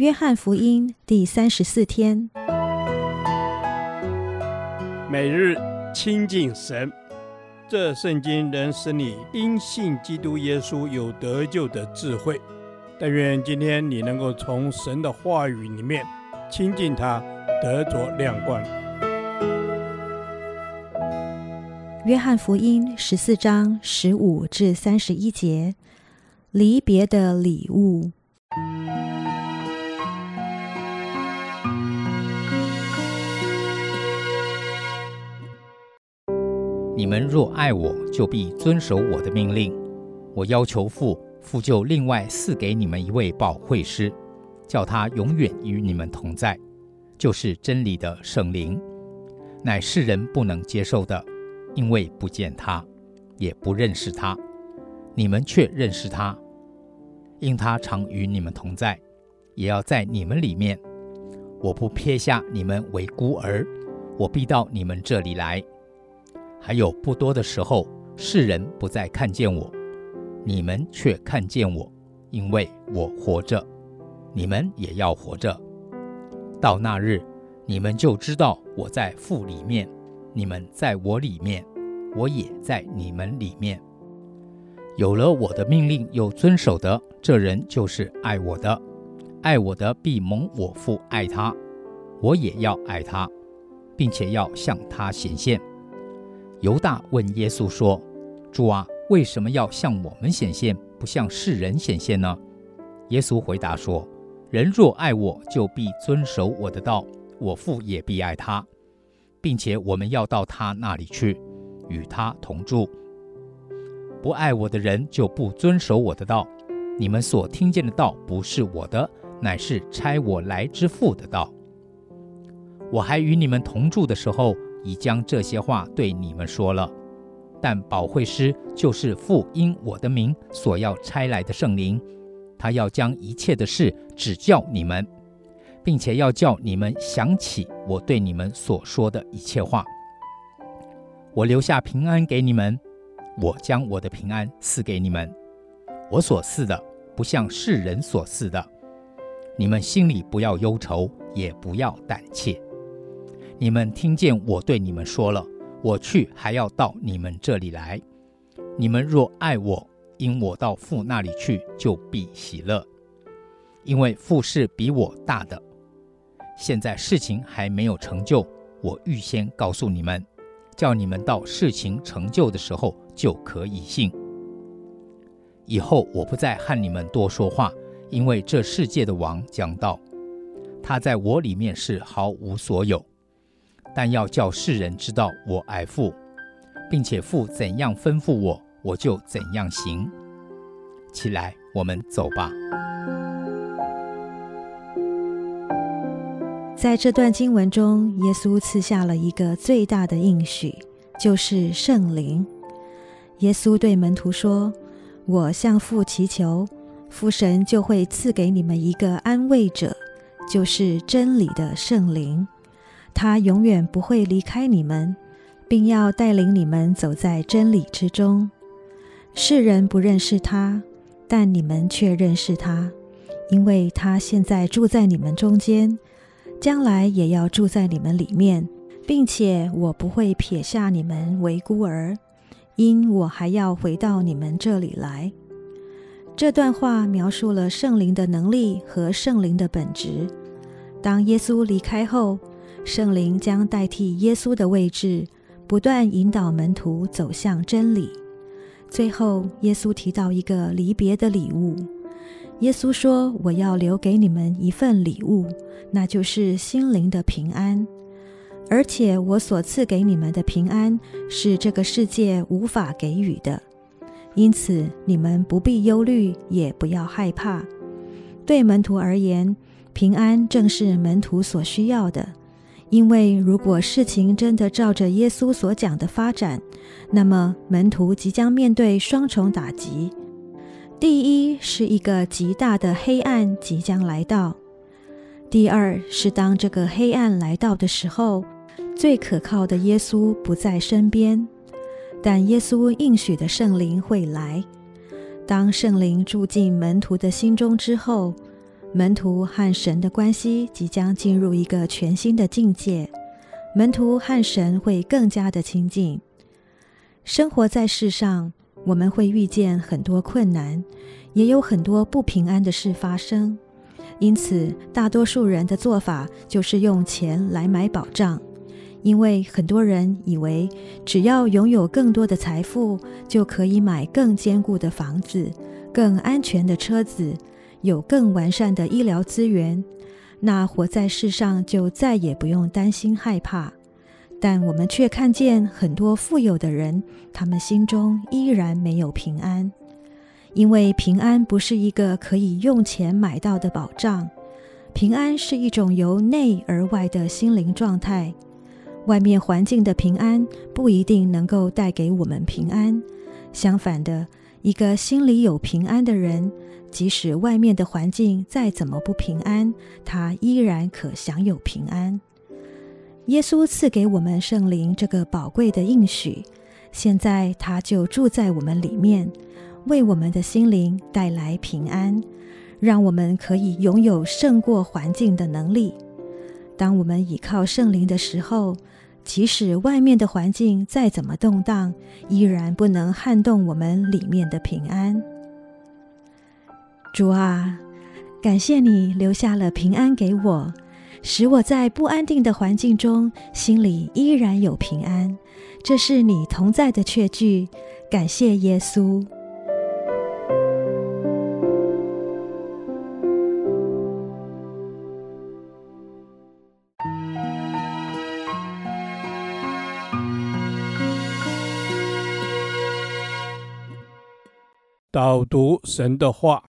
约翰福音第三十四天，每日亲近神，这圣经能使你因信基督耶稣有得救的智慧。但愿今天你能够从神的话语里面亲近他，得着亮光。约翰福音十四章十五至三十一节，离别的礼物。你们若爱我，就必遵守我的命令。我要求父，父就另外赐给你们一位保惠师，叫他永远与你们同在，就是真理的圣灵，乃世人不能接受的。因为不见他，也不认识他，你们却认识他，因他常与你们同在，也要在你们里面。我不撇下你们为孤儿，我必到你们这里来。还有不多的时候，世人不再看见我，你们却看见我，因为我活着，你们也要活着。到那日，你们就知道我在父里面。你们在我里面，我也在你们里面。有了我的命令又遵守的，这人就是爱我的。爱我的必蒙我父爱他，我也要爱他，并且要向他显现。犹大问耶稣说：“主啊，为什么要向我们显现，不向世人显现呢？”耶稣回答说：“人若爱我，就必遵守我的道，我父也必爱他。”并且我们要到他那里去，与他同住。不爱我的人就不遵守我的道。你们所听见的道不是我的，乃是差我来之父的道。我还与你们同住的时候，已将这些话对你们说了。但保惠师就是父因我的名所要差来的圣灵，他要将一切的事指教你们。并且要叫你们想起我对你们所说的一切话。我留下平安给你们，我将我的平安赐给你们。我所赐的不像世人所赐的。你们心里不要忧愁，也不要胆怯。你们听见我对你们说了，我去还要到你们这里来。你们若爱我，因我到父那里去，就必喜乐，因为父是比我大的。现在事情还没有成就，我预先告诉你们，叫你们到事情成就的时候就可以信。以后我不再和你们多说话，因为这世界的王将到，他在我里面是毫无所有，但要叫世人知道我爱父，并且父怎样吩咐我，我就怎样行。起来，我们走吧。在这段经文中，耶稣赐下了一个最大的应许，就是圣灵。耶稣对门徒说：“我向父祈求，父神就会赐给你们一个安慰者，就是真理的圣灵。他永远不会离开你们，并要带领你们走在真理之中。世人不认识他，但你们却认识他，因为他现在住在你们中间。”将来也要住在你们里面，并且我不会撇下你们为孤儿，因我还要回到你们这里来。这段话描述了圣灵的能力和圣灵的本质。当耶稣离开后，圣灵将代替耶稣的位置，不断引导门徒走向真理。最后，耶稣提到一个离别的礼物。耶稣说：“我要留给你们一份礼物，那就是心灵的平安。而且我所赐给你们的平安，是这个世界无法给予的。因此，你们不必忧虑，也不要害怕。对门徒而言，平安正是门徒所需要的。因为如果事情真的照着耶稣所讲的发展，那么门徒即将面对双重打击。”第一是一个极大的黑暗即将来到，第二是当这个黑暗来到的时候，最可靠的耶稣不在身边，但耶稣应许的圣灵会来。当圣灵住进门徒的心中之后，门徒和神的关系即将进入一个全新的境界，门徒和神会更加的亲近。生活在世上，我们会遇见很多困难，也有很多不平安的事发生。因此，大多数人的做法就是用钱来买保障，因为很多人以为只要拥有更多的财富，就可以买更坚固的房子、更安全的车子，有更完善的医疗资源，那活在世上就再也不用担心害怕。但我们却看见很多富有的人，他们心中依然没有平安，因为平安不是一个可以用钱买到的保障，平安是一种由内而外的心灵状态。外面环境的平安不一定能够带给我们平安，相反的，一个心里有平安的人，即使外面的环境再怎么不平安，他依然可享有平安。耶稣赐给我们圣灵这个宝贵的应许，现在他就住在我们里面，为我们的心灵带来平安，让我们可以拥有胜过环境的能力。当我们倚靠圣灵的时候，即使外面的环境再怎么动荡，依然不能撼动我们里面的平安。主啊，感谢你留下了平安给我。使我在不安定的环境中，心里依然有平安。这是你同在的确据。感谢耶稣。导读神的话。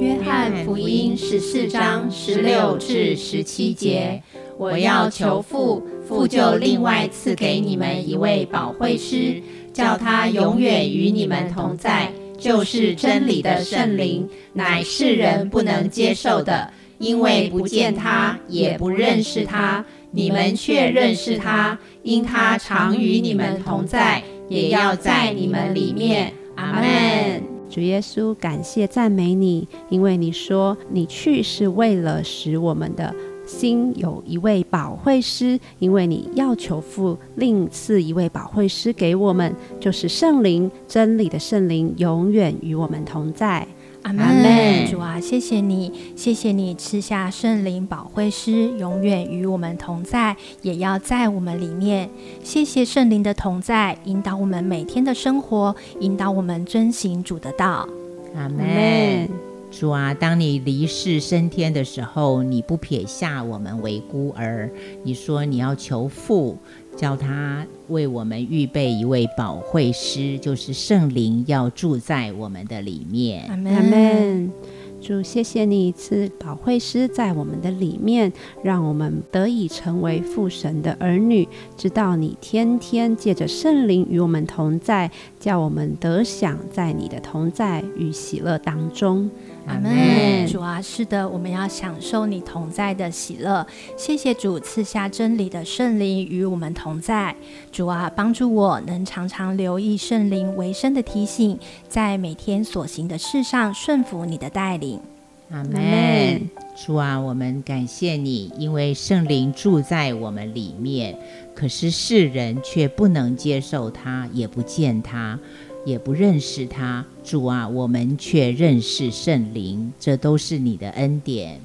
约翰福音十四章十六至十七节，我要求父，父就另外赐给你们一位保惠师，叫他永远与你们同在，就是真理的圣灵，乃世人不能接受的，因为不见他，也不认识他。你们却认识他，因他常与你们同在，也要在你们里面。阿门。主耶稣，感谢赞美你，因为你说你去是为了使我们的心有一位保惠师，因为你要求父另赐一位保惠师给我们，就是圣灵，真理的圣灵，永远与我们同在。阿门，主啊，谢谢你，谢谢你赐下圣灵保惠师，永远与我们同在，也要在我们里面。谢谢圣灵的同在，引导我们每天的生活，引导我们遵行主的道。阿门，主啊，当你离世升天的时候，你不撇下我们为孤儿，你说你要求父。叫他为我们预备一位保惠师，就是圣灵，要住在我们的里面。阿门。主，谢谢你赐保惠师在我们的里面，让我们得以成为父神的儿女，知道你天天借着圣灵与我们同在，叫我们得享在你的同在与喜乐当中。阿门。主啊，是的，我们要享受你同在的喜乐。谢谢主赐下真理的圣灵与我们同在。主啊，帮助我能常常留意圣灵为生的提醒，在每天所行的事上顺服你的带领。阿门，主啊，我们感谢你，因为圣灵住在我们里面，可是世人却不能接受他，也不见他，也不认识他。主啊，我们却认识圣灵，这都是你的恩典。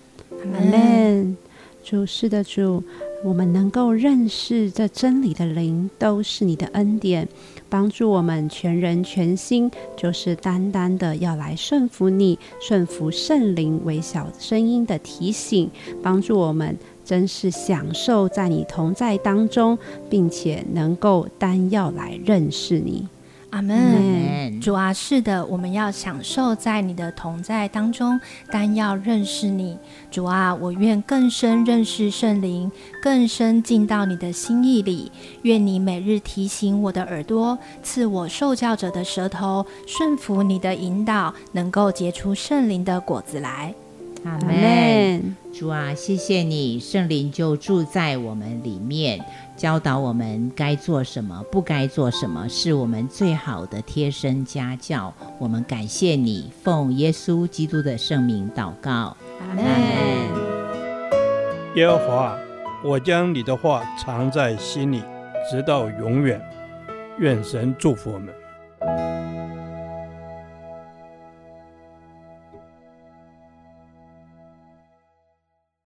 阿门，主是的主。我们能够认识这真理的灵，都是你的恩典，帮助我们全人全心，就是单单的要来顺服你，顺服圣灵微小声音的提醒，帮助我们真是享受在你同在当中，并且能够单要来认识你。阿门，主啊，是的，我们要享受在你的同在当中，但要认识你。主啊，我愿更深认识圣灵，更深进到你的心意里。愿你每日提醒我的耳朵，赐我受教者的舌头，顺服你的引导，能够结出圣灵的果子来。阿门。主啊，谢谢你，圣灵就住在我们里面，教导我们该做什么，不该做什么，是我们最好的贴身家教。我们感谢你，奉耶稣基督的圣名祷告。阿门。耶和华，我将你的话藏在心里，直到永远。愿神祝福我们。